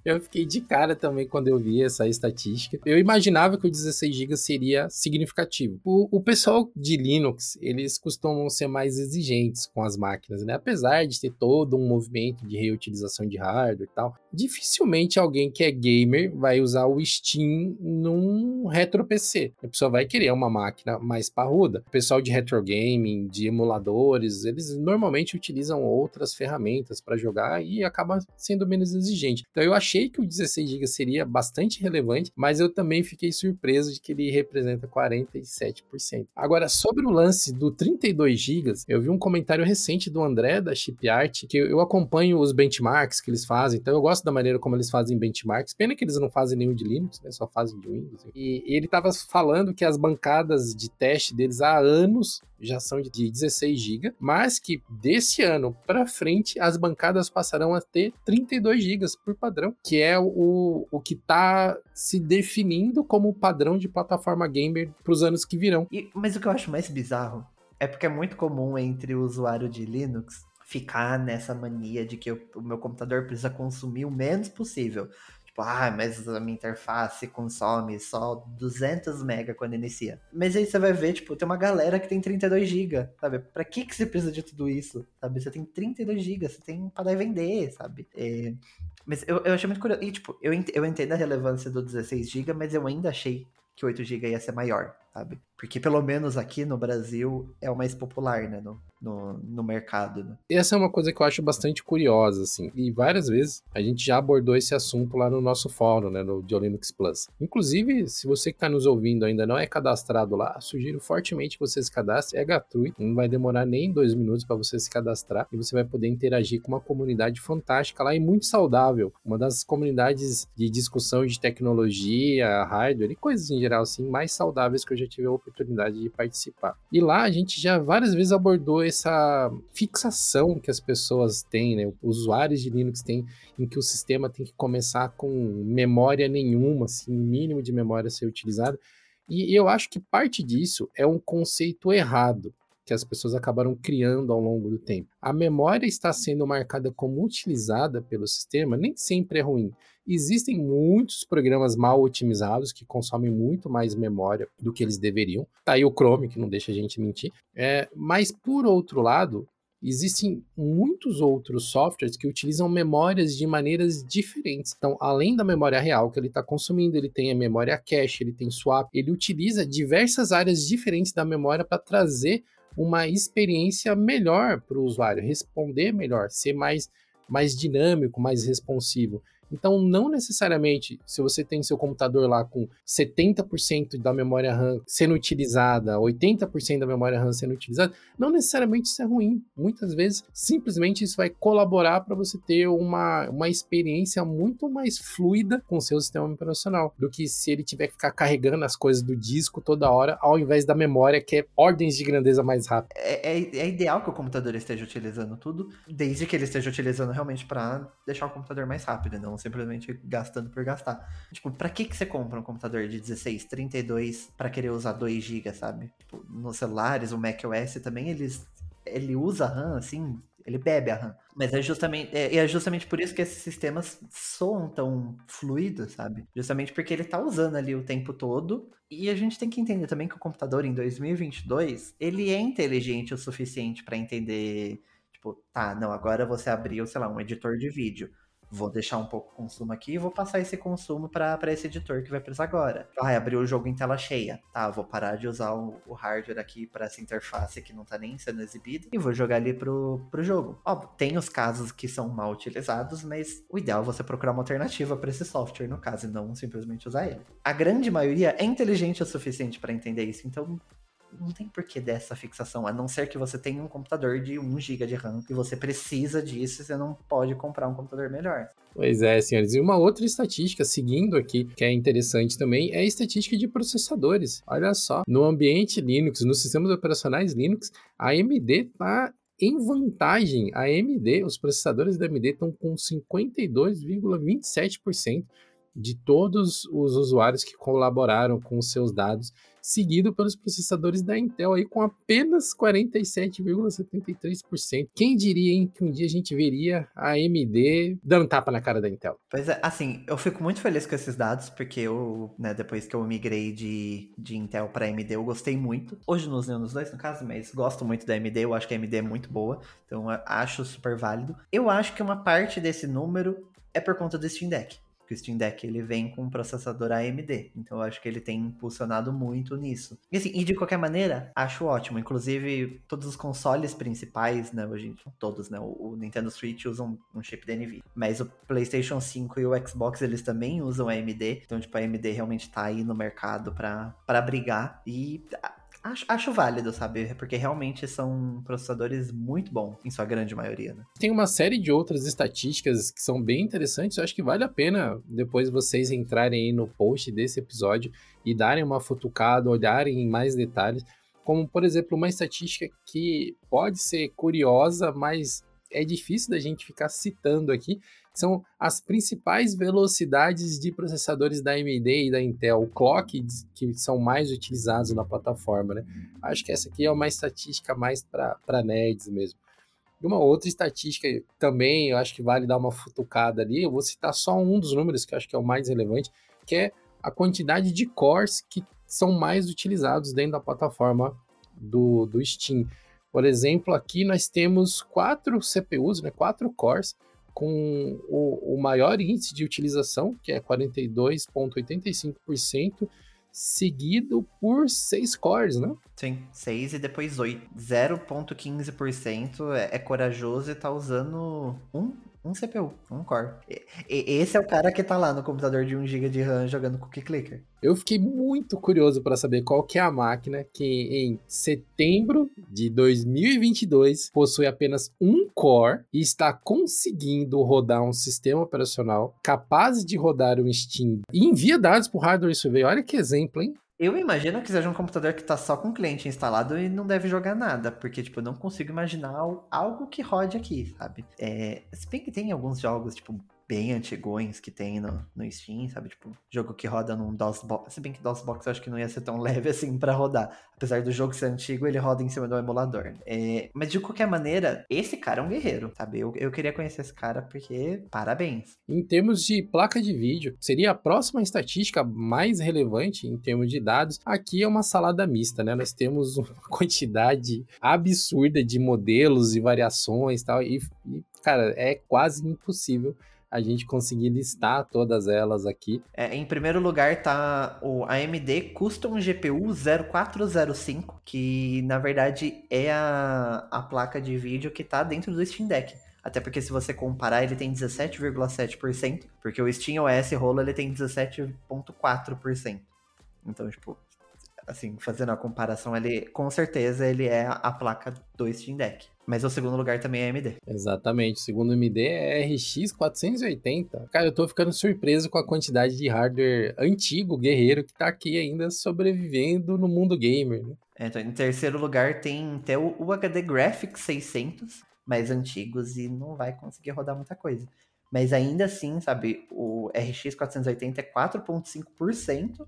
Eu fiquei de cara também quando eu vi essa estatística. Eu imaginava que o 16 GB seria significativo. O, o, pessoal de Linux, eles costumam ser mais exigentes com as máquinas, né? Apesar de ter todo um movimento de reutilização de hardware e tal, dificilmente alguém que é gamer vai usar o Steam num retro PC. A pessoa vai querer uma máquina mais parruda. O pessoal de retro gaming, de emuladores, eles normalmente utilizam outras ferramentas para jogar e acaba sendo menos exigente. Então eu achei que o 16 GB seria bastante relevante, mas eu também fiquei surpreso de que ele representa 47%. Agora, sobre o lance do 32 GB, eu vi um comentário recente do André da Chip Art, que eu acompanho os benchmarks que eles fazem, então eu gosto da maneira como eles fazem benchmarks. Pena que eles não fazem nenhum de Linux, né? Só fazem de Windows. E ele estava falando que as bancadas de teste deles há anos já são de 16 GB, mas que desse ano para frente as bancadas passarão a ter 32 GB por padrão, que é o, o que está se definindo como o padrão de plataforma gamer para os anos que virão. E, mas o que eu acho mais bizarro é porque é muito comum entre o usuário de Linux ficar nessa mania de que eu, o meu computador precisa consumir o menos possível. Tipo, ah, mas a minha interface consome só 200 MB quando inicia. Mas aí você vai ver, tipo, tem uma galera que tem 32 GB, sabe? Pra que, que você precisa de tudo isso, sabe? Você tem 32 GB, você tem e vender, sabe? É... Mas eu, eu achei muito curioso. E, tipo, eu, ent eu entendo a relevância do 16 GB, mas eu ainda achei que 8 GB ia ser maior, sabe? Porque pelo menos aqui no Brasil é o mais popular, né? No, no, no mercado. Né? Essa é uma coisa que eu acho bastante curiosa, assim. E várias vezes a gente já abordou esse assunto lá no nosso fórum, né? No Linux Plus. Inclusive, se você que está nos ouvindo ainda não é cadastrado lá, sugiro fortemente que você se cadastre. É gratuito, não vai demorar nem dois minutos para você se cadastrar e você vai poder interagir com uma comunidade fantástica lá e muito saudável. Uma das comunidades de discussão de tecnologia, hardware e coisas em geral, assim, mais saudáveis que eu já tive a oportunidade de participar. E lá a gente já várias vezes abordou essa fixação que as pessoas têm, né? Os usuários de Linux têm em que o sistema tem que começar com memória nenhuma, assim, mínimo de memória a ser utilizada. E eu acho que parte disso é um conceito errado que as pessoas acabaram criando ao longo do tempo. A memória está sendo marcada como utilizada pelo sistema, nem sempre é ruim. Existem muitos programas mal otimizados que consomem muito mais memória do que eles deveriam. Tá aí o Chrome, que não deixa a gente mentir. É, mas, por outro lado, existem muitos outros softwares que utilizam memórias de maneiras diferentes. Então, além da memória real que ele está consumindo, ele tem a memória cache, ele tem swap, ele utiliza diversas áreas diferentes da memória para trazer uma experiência melhor para o usuário, responder melhor, ser mais, mais dinâmico, mais responsivo. Então, não necessariamente, se você tem seu computador lá com 70% da memória RAM sendo utilizada, 80% da memória RAM sendo utilizada, não necessariamente isso é ruim. Muitas vezes, simplesmente isso vai colaborar para você ter uma, uma experiência muito mais fluida com o seu sistema operacional do que se ele tiver que ficar carregando as coisas do disco toda hora, ao invés da memória, que é ordens de grandeza mais rápida. É, é, é ideal que o computador esteja utilizando tudo, desde que ele esteja utilizando realmente para deixar o computador mais rápido, não simplesmente gastando por gastar. Tipo, pra que, que você compra um computador de 16, 32 para querer usar 2 GB, sabe? Tipo, nos celulares, o macOS também, eles, ele usa RAM, assim, ele bebe a RAM. Mas é justamente, é, é, justamente por isso que esses sistemas soam tão fluidos, sabe? Justamente porque ele tá usando ali o tempo todo. E a gente tem que entender também que o computador em 2022, ele é inteligente o suficiente para entender, tipo, tá, não, agora você abriu, sei lá, um editor de vídeo vou deixar um pouco consumo aqui e vou passar esse consumo para esse editor que vai precisar agora. Ah, abriu o jogo em tela cheia. Tá, vou parar de usar o, o hardware aqui para essa interface que não tá nem sendo exibida e vou jogar ali pro, pro jogo. Tem os casos que são mal utilizados, mas o ideal é você procurar uma alternativa para esse software, no caso, e não simplesmente usar ele. A grande maioria é inteligente o suficiente para entender isso, então não tem porquê dessa fixação, a não ser que você tenha um computador de 1 GB de RAM e você precisa disso, você não pode comprar um computador melhor. Pois é, senhores. E uma outra estatística, seguindo aqui, que é interessante também, é a estatística de processadores. Olha só, no ambiente Linux, nos sistemas operacionais Linux, a AMD está em vantagem. A AMD, os processadores da AMD estão com 52,27% de todos os usuários que colaboraram com os seus dados seguido pelos processadores da Intel aí com apenas 47,73%. Quem diria, hein, que um dia a gente veria a AMD dando tapa na cara da Intel? Pois é, assim, eu fico muito feliz com esses dados, porque eu, né, depois que eu migrei de, de Intel para AMD, eu gostei muito. Hoje nos dois, no caso, mas gosto muito da AMD, eu acho que a AMD é muito boa, então acho super válido. Eu acho que uma parte desse número é por conta do Steam Deck que o Steam Deck ele vem com um processador AMD. Então eu acho que ele tem impulsionado muito nisso. E assim, e de qualquer maneira, acho ótimo. Inclusive, todos os consoles principais, né, hoje, todos, né, o, Nintendo Switch usam um chip da NVIDIA. Mas o PlayStation 5 e o Xbox, eles também usam AMD. Então, tipo, a AMD realmente tá aí no mercado para brigar. E Acho, acho válido, sabe? Porque realmente são processadores muito bons, em sua grande maioria, né? Tem uma série de outras estatísticas que são bem interessantes. Eu acho que vale a pena depois vocês entrarem aí no post desse episódio e darem uma futucada, olharem em mais detalhes. Como, por exemplo, uma estatística que pode ser curiosa, mas é difícil da gente ficar citando aqui, são as principais velocidades de processadores da AMD e da Intel, o clock que são mais utilizados na plataforma, né? Acho que essa aqui é uma estatística mais para nerds mesmo. E uma outra estatística também, eu acho que vale dar uma futucada ali, eu vou citar só um dos números que eu acho que é o mais relevante, que é a quantidade de cores que são mais utilizados dentro da plataforma do, do Steam. Por exemplo, aqui nós temos quatro CPUs, né, quatro cores, com o, o maior índice de utilização, que é 42,85%, seguido por 6 cores, né? Sim, 6 e depois 8. 0,15% é, é corajoso e tá usando um um CPU, um core. E, esse é o cara que tá lá no computador de 1GB de RAM jogando Cookie Clicker. Eu fiquei muito curioso para saber qual que é a máquina que em setembro de 2022 possui apenas um core e está conseguindo rodar um sistema operacional capaz de rodar um Steam e envia dados para o hardware survey. Olha que exemplo, hein? Eu imagino que seja um computador que tá só com o cliente instalado e não deve jogar nada, porque, tipo, eu não consigo imaginar algo que rode aqui, sabe? É, se bem que tem alguns jogos, tipo, bem antigões que tem no, no Steam, sabe? Tipo, jogo que roda num DOSBox. Se bem que DOSBox eu acho que não ia ser tão <laughs> leve assim para rodar. Apesar do jogo ser antigo, ele roda em cima do emulador. É, mas de qualquer maneira, esse cara é um guerreiro, sabe? Eu, eu queria conhecer esse cara porque parabéns. Em termos de placa de vídeo, seria a próxima estatística mais relevante em termos de dados. Aqui é uma salada mista, né? Nós temos <laughs> uma quantidade absurda de modelos e variações tal, e tal. E, cara, é quase impossível a gente conseguir listar todas elas aqui. É, em primeiro lugar tá o AMD Custom GPU 0405, que na verdade é a, a placa de vídeo que tá dentro do Steam Deck. Até porque se você comparar, ele tem 17,7%, porque o Steam OS rolo ele tem 17,4%. Então, tipo, assim, fazendo a comparação, ele com certeza ele é a placa do Steam Deck. Mas o segundo lugar também é AMD. Exatamente. O segundo AMD é RX 480. Cara, eu tô ficando surpreso com a quantidade de hardware antigo, guerreiro, que tá aqui ainda sobrevivendo no mundo gamer. Né? É, então, em terceiro lugar tem até o UHD Graphics 600, mais antigos, e não vai conseguir rodar muita coisa. Mas ainda assim, sabe, o RX 480 é 4,5%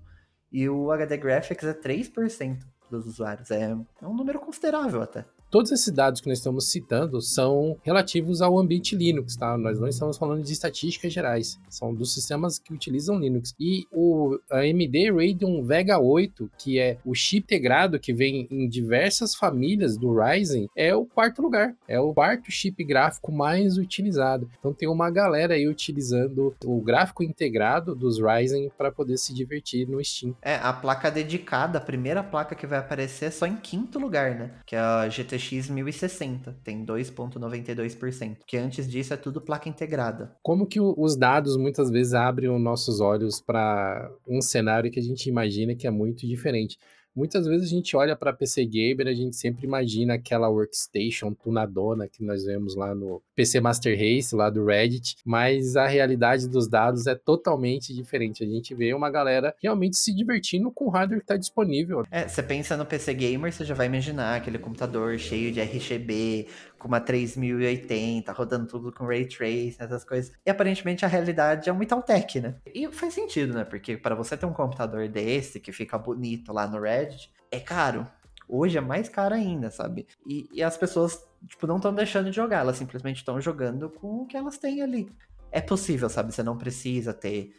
e o HD Graphics é 3% dos usuários. É, é um número considerável até. Todos esses dados que nós estamos citando são relativos ao ambiente Linux, tá? Nós não estamos falando de estatísticas gerais, são dos sistemas que utilizam Linux. E o AMD Radeon Vega 8, que é o chip integrado que vem em diversas famílias do Ryzen, é o quarto lugar, é o quarto chip gráfico mais utilizado. Então tem uma galera aí utilizando o gráfico integrado dos Ryzen para poder se divertir no Steam. É, a placa dedicada, a primeira placa que vai aparecer é só em quinto lugar, né? Que é a GTX GTX 1060, tem 2.92%, que antes disso é tudo placa integrada. Como que os dados muitas vezes abrem os nossos olhos para um cenário que a gente imagina que é muito diferente. Muitas vezes a gente olha para PC Gamer, a gente sempre imagina aquela workstation tunadona que nós vemos lá no PC Master Race, lá do Reddit, mas a realidade dos dados é totalmente diferente. A gente vê uma galera realmente se divertindo com o hardware que está disponível. É, você pensa no PC Gamer, você já vai imaginar aquele computador cheio de RGB, com uma 3080, rodando tudo com Ray Tracing, essas coisas. E aparentemente a realidade é um Tech, né? E faz sentido, né? Porque para você ter um computador desse, que fica bonito lá no Reddit, é caro. Hoje é mais caro ainda, sabe? E, e as pessoas, tipo, não estão deixando de jogar, elas simplesmente estão jogando com o que elas têm ali. É possível, sabe? Você não precisa ter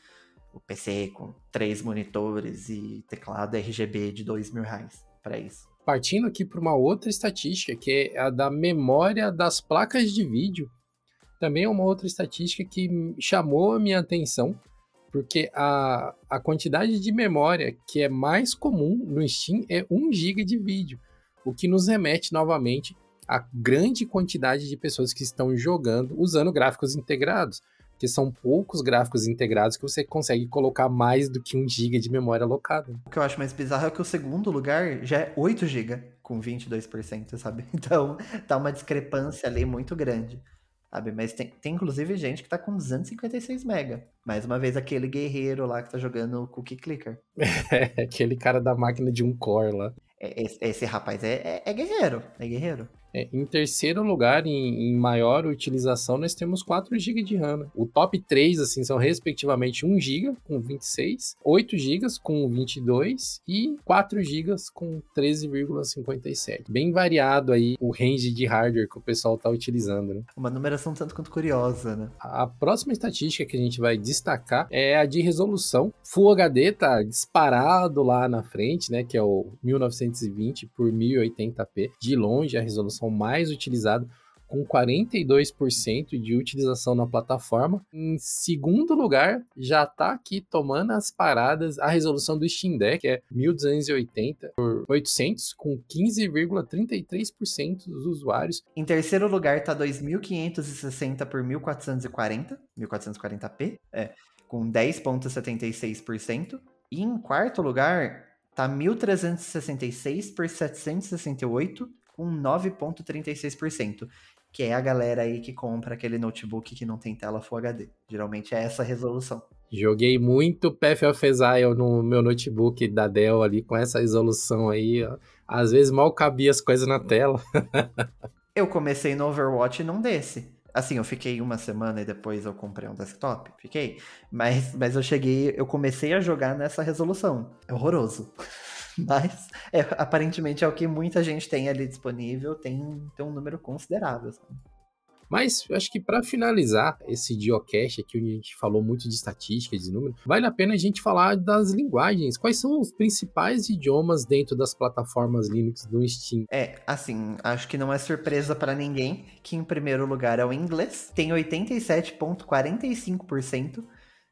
o PC com três monitores e teclado RGB de dois mil reais para isso partindo aqui para uma outra estatística, que é a da memória das placas de vídeo. Também é uma outra estatística que chamou a minha atenção, porque a, a quantidade de memória que é mais comum no Steam é 1 GB de vídeo, o que nos remete novamente à grande quantidade de pessoas que estão jogando usando gráficos integrados que são poucos gráficos integrados que você consegue colocar mais do que 1 GB de memória alocada. O que eu acho mais bizarro é que o segundo lugar já é 8 GB, com 22%, sabe? <laughs> Então, tá uma discrepância ali muito grande. Sabe? Mas tem, tem inclusive gente que tá com 256 mega. Mais uma vez, aquele guerreiro lá que tá jogando o Cookie Clicker. <laughs> É, aquele cara da máquina de um core lá. É, esse, esse rapaz é, é, é guerreiro, é guerreiro. É, em terceiro lugar, em, em, maior utilização, nós temos 4 GB de RAM. O top 3, assim, são respectivamente 1 GB com 26, 8 GB com 22 e 4 GB com 13,57. Bem variado aí o range de hardware que o pessoal está utilizando, né? Uma numeração tanto quanto curiosa, né? A próxima estatística que a gente vai destacar é a de resolução. Full HD tá disparado lá na frente, né, que é o 1920 por 1080p. De longe a resolução mais utilizado, com 42% de utilização na plataforma. Em segundo lugar, já está aqui tomando as paradas a resolução do Steam Deck, é 1280 por 800, com 15,33% dos usuários. Em terceiro lugar está 2560 por 1440, 1440p, é, com 10,76%. E em quarto lugar está 1366 por 768 com 9,36%, que é a galera aí que compra aquele notebook que não tem tela Full HD. Geralmente é essa resolução. Joguei muito Path of Exile no meu notebook da Dell ali, com essa resolução aí. Ó. Às vezes mal cabia as coisas na tela. <laughs> eu comecei no Overwatch num desse. Assim, eu fiquei uma semana e depois eu comprei um desktop, fiquei. Mas, mas eu cheguei, eu comecei a jogar nessa resolução. É horroroso. <laughs> Mas é, aparentemente é o que muita gente tem ali disponível, tem, tem um número considerável. Sabe? Mas eu acho que para finalizar esse Geocache aqui, onde a gente falou muito de estatística, de número, vale a pena a gente falar das linguagens. Quais são os principais idiomas dentro das plataformas Linux do Steam? É, assim, acho que não é surpresa para ninguém que em primeiro lugar é o inglês, tem 87,45%.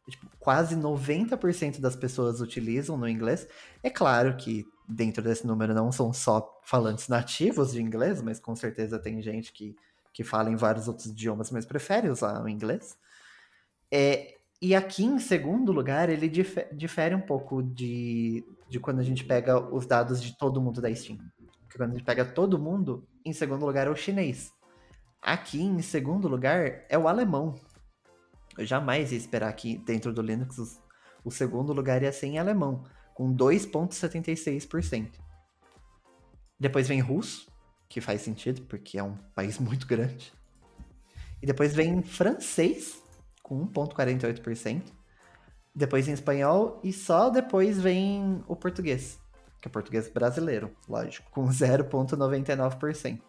Tipo, quase 90% das pessoas utilizam no inglês. É claro que dentro desse número não são só falantes nativos de inglês, mas com certeza tem gente que que fala em vários outros idiomas, mas prefere usar o inglês. É, e aqui, em segundo lugar, ele difere um pouco de, de quando a gente pega os dados de todo mundo da Steam. Porque quando a gente pega todo mundo, em segundo lugar é o chinês. Aqui, em segundo lugar, é o alemão. Eu jamais ia esperar que dentro do Linux o, segundo lugar ia ser em alemão, com 2,76%. Depois vem russo, que faz sentido, porque é um país <laughs> muito grande. E depois vem francês, com 1,48%. Depois em espanhol, e só depois vem o português, que é português brasileiro, lógico, com <laughs> 0,99%.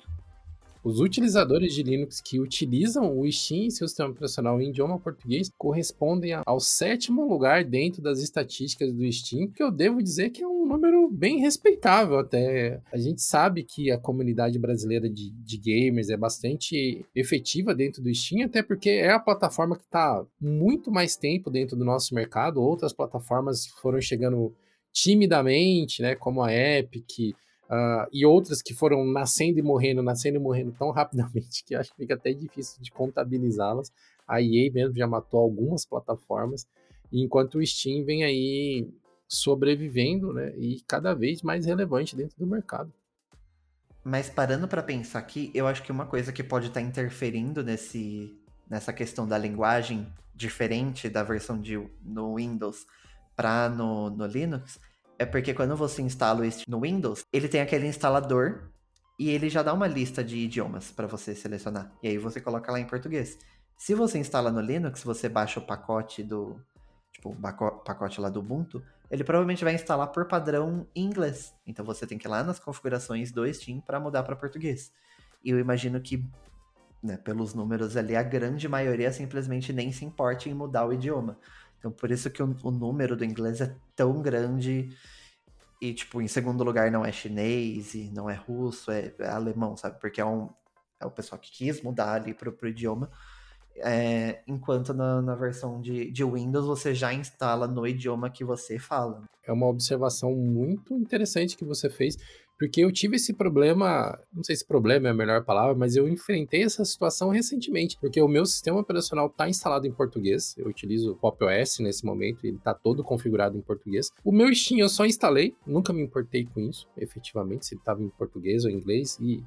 Os utilizadores de Linux que utilizam o Steam em seu sistema operacional em idioma português correspondem ao sétimo lugar dentro das estatísticas do Steam, que eu devo dizer que é um número bem respeitável até. A gente sabe que a comunidade brasileira de, de gamers é bastante efetiva dentro do Steam, até porque é a plataforma que está muito mais tempo dentro do nosso mercado. Outras plataformas foram chegando timidamente, né, como a Epic, Uh, e outras que foram nascendo e morrendo, nascendo e morrendo tão <laughs> rapidamente que acho que fica até difícil de contabilizá-las. A EA mesmo já matou algumas plataformas, enquanto o Steam vem aí sobrevivendo né, e cada vez mais relevante dentro do mercado. Mas parando para pensar aqui, eu acho que uma coisa que pode estar tá interferindo nesse, nessa questão da linguagem diferente da versão de, no Windows para no, no Linux é porque quando você instala isso no Windows, ele tem aquele instalador e ele já dá uma lista de idiomas para você selecionar. E aí você coloca lá em português. Se você instala no Linux, você baixa o pacote do tipo, o pacote lá do Ubuntu, ele provavelmente vai instalar por padrão em inglês. Então você tem que ir lá nas configurações do Steam para mudar para português. E eu imagino que, né, pelos números ali, a grande maioria simplesmente nem se importe em mudar o idioma. Então, por isso que o, o número do inglês é tão grande. E, tipo, em segundo lugar não é chinês e não é russo, é, é alemão, sabe? Porque é, um, é o pessoal que quis mudar ali pro, pro idioma. É, enquanto na, na versão de, de Windows você já instala no idioma que você fala. É uma observação muito interessante que você fez, porque eu tive esse problema, não sei se problema é a melhor palavra, mas eu enfrentei essa situação recentemente, porque o meu sistema operacional está instalado em português, eu utilizo o Pop OS nesse momento, ele está todo configurado em português. O meu Steam eu só instalei, nunca me importei com isso, efetivamente, se ele estava em português ou inglês, e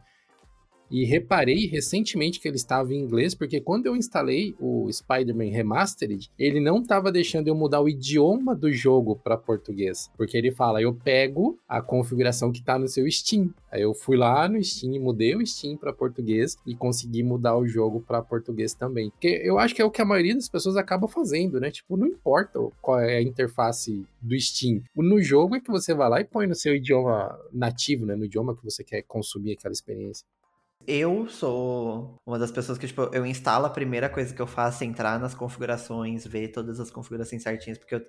e reparei recentemente que ele estava em inglês, porque quando eu instalei o Spider-Man Remastered, ele não estava deixando eu mudar o idioma do jogo para português. Porque ele fala, eu pego a configuração que está no seu Steam. Aí eu fui lá no Steam, mudei o Steam para português e consegui mudar o jogo para português também. Porque eu acho que é o que a maioria das pessoas acaba fazendo, né? Tipo, não importa qual é a interface do Steam. No jogo é que você vai lá e põe no seu idioma nativo, né? No idioma que você quer consumir aquela experiência. Eu sou uma das pessoas que, tipo, eu instalo a primeira coisa que eu faço é entrar nas configurações, ver todas as configurações certinhas, porque eu,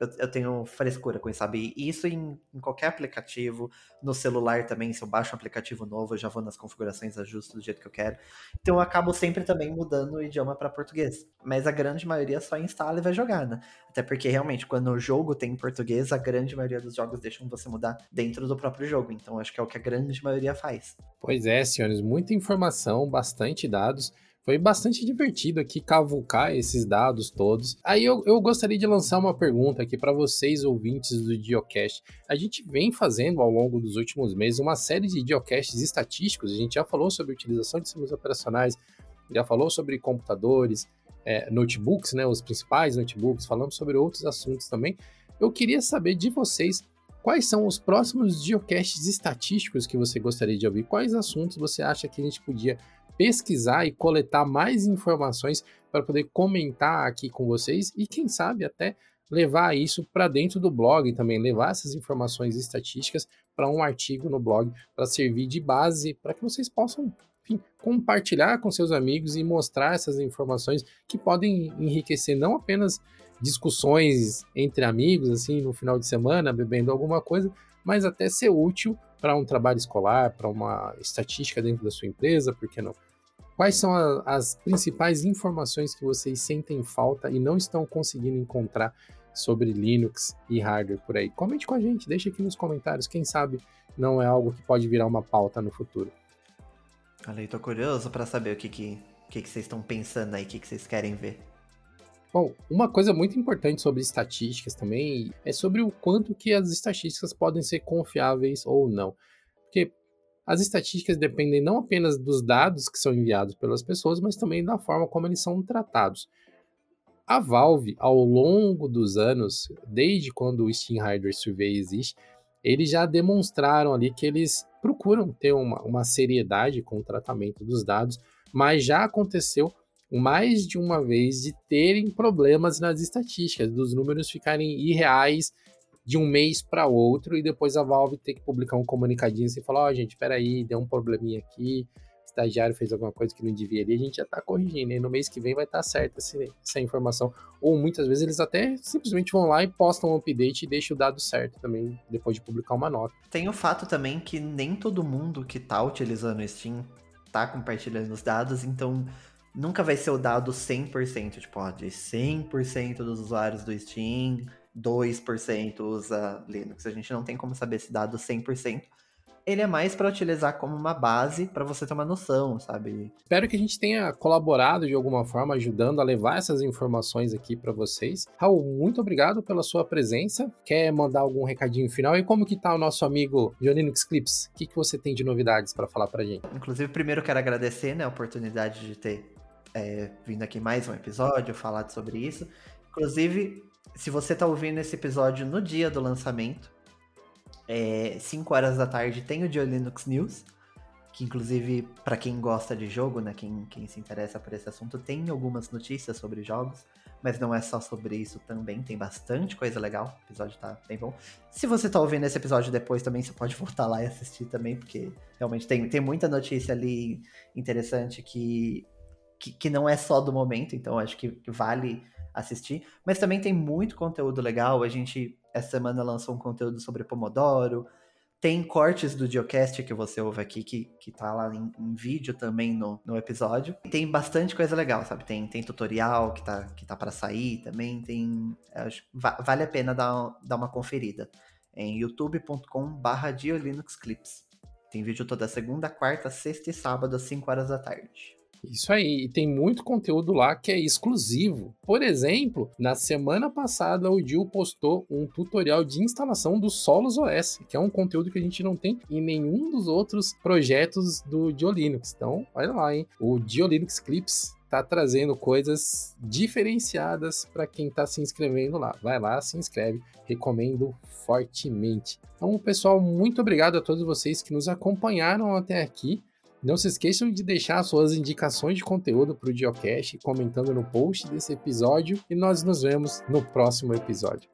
eu, eu, tenho frescura com isso, sabe? E isso em, em, qualquer aplicativo, no celular também, se eu baixo um aplicativo novo, eu já vou nas configurações, ajusto do jeito que eu quero. Então eu acabo sempre também mudando o idioma para português. Mas a grande maioria só instala e vai jogar, né? Até porque realmente, quando o jogo tem português, a grande maioria dos jogos deixam você mudar dentro do próprio jogo. Então acho que é o que a grande maioria faz. Pois é, senhores, muita informação, bastante dados. Foi bastante divertido aqui cavucar esses dados todos. Aí eu, eu gostaria de lançar uma pergunta aqui para vocês, ouvintes do Geocast. A gente vem fazendo ao longo dos últimos meses uma série de geocasts estatísticos. A gente já falou sobre utilização de sistemas operacionais, já falou sobre computadores, é, notebooks, né, os principais notebooks, falamos sobre outros assuntos também. Eu queria saber de vocês quais são os próximos geocasts estatísticos que você gostaria de ouvir. Quais assuntos você acha que a gente podia pesquisar e coletar mais informações para poder comentar aqui com vocês e quem sabe até levar isso para dentro do blog também, levar essas informações estatísticas para um artigo no blog para servir de base para que vocês possam enfim, compartilhar com seus amigos e mostrar essas informações que podem enriquecer não apenas discussões entre amigos assim no final de semana bebendo alguma coisa, mas até ser útil para um trabalho escolar, para uma estatística dentro da sua empresa, por que não? Quais são a, as principais informações que vocês sentem falta e não estão conseguindo encontrar sobre Linux e hardware por aí? Comente com a gente, deixe aqui nos comentários, quem sabe não é algo que pode virar uma pauta no futuro. Olha, tô curioso para saber o que que, que que vocês estão pensando aí, o que que vocês querem ver. Bom, uma coisa muito importante sobre estatísticas também é sobre o quanto que as estatísticas podem ser confiáveis ou não. Porque as estatísticas dependem não apenas dos dados que são enviados pelas pessoas, mas também da forma como eles são tratados. A Valve, ao longo dos anos, desde quando o Steam Hardware Survey existe, eles já demonstraram ali que eles procuram ter uma, uma seriedade com o tratamento dos dados, mas já aconteceu mais de uma vez de terem problemas nas estatísticas, dos números ficarem irreais de um mês para outro e depois a Valve ter que publicar um comunicadinho assim, falar, ó, oh, gente, peraí, deu um probleminha aqui, estagiário fez alguma coisa que não devia ali, a gente já tá corrigindo, e no mês que vem vai estar tá certa essa informação. Ou muitas vezes eles até simplesmente vão lá e postam um update e deixam o dado certo também, depois de publicar uma nota. Tem o fato também que nem todo mundo que tá utilizando o Steam tá compartilhando os dados, então nunca vai ser o dado 100%, tipo, ó, de 100% dos usuários do Steam 2% usa Linux. A gente não tem como saber esse dado 100%. Ele é mais para utilizar como uma base para você ter uma noção, sabe? Espero que a gente tenha colaborado de alguma forma, ajudando a levar essas informações aqui para vocês. Raul, muito obrigado pela sua presença. Quer mandar algum recadinho final? E como que tá o nosso amigo Joninux Clips? O que, que você tem de novidades para falar pra gente? Inclusive, primeiro quero agradecer né, a oportunidade de ter é, vindo aqui mais um episódio, falar sobre isso. Inclusive, se você tá ouvindo esse episódio no dia do lançamento, é, 5 horas da tarde tem o Dio Linux News, que inclusive, para quem gosta de jogo, né, quem, quem se interessa por esse assunto, tem algumas notícias sobre jogos, mas não é só sobre isso também, tem bastante coisa legal, o episódio tá bem bom. Se você tá ouvindo esse episódio depois também, você pode voltar lá e assistir também, porque realmente tem, tem muita notícia ali interessante que, que, que não é só do momento, então acho que vale assistir. Mas também tem muito conteúdo legal. A gente, essa semana, lançou um conteúdo sobre Pomodoro. Tem cortes do Geocast que você ouve aqui, que, que tá lá em, em vídeo também no, no episódio. Tem bastante coisa legal, sabe? Tem, tem tutorial que tá, que tá para sair também. Tem. Acho, vale a pena dar, dar uma conferida. Em youtube.com/barra. Tem vídeo toda segunda, quarta, sexta e sábado, às 5 horas da tarde. Isso aí, e tem muito conteúdo lá que é exclusivo. Por exemplo, na semana passada o Dil postou um tutorial de instalação do Solos OS, que é um conteúdo que a gente não tem em nenhum dos outros projetos do Dio Linux. Então, olha lá, hein? O Dio Linux Clips tá trazendo coisas diferenciadas para quem está se inscrevendo lá. Vai lá, se inscreve, recomendo fortemente. Então, pessoal, muito obrigado a todos vocês que nos acompanharam até aqui. Não se esqueçam de deixar suas indicações de conteúdo para o Geocache comentando no post desse episódio e nós nos vemos no próximo episódio.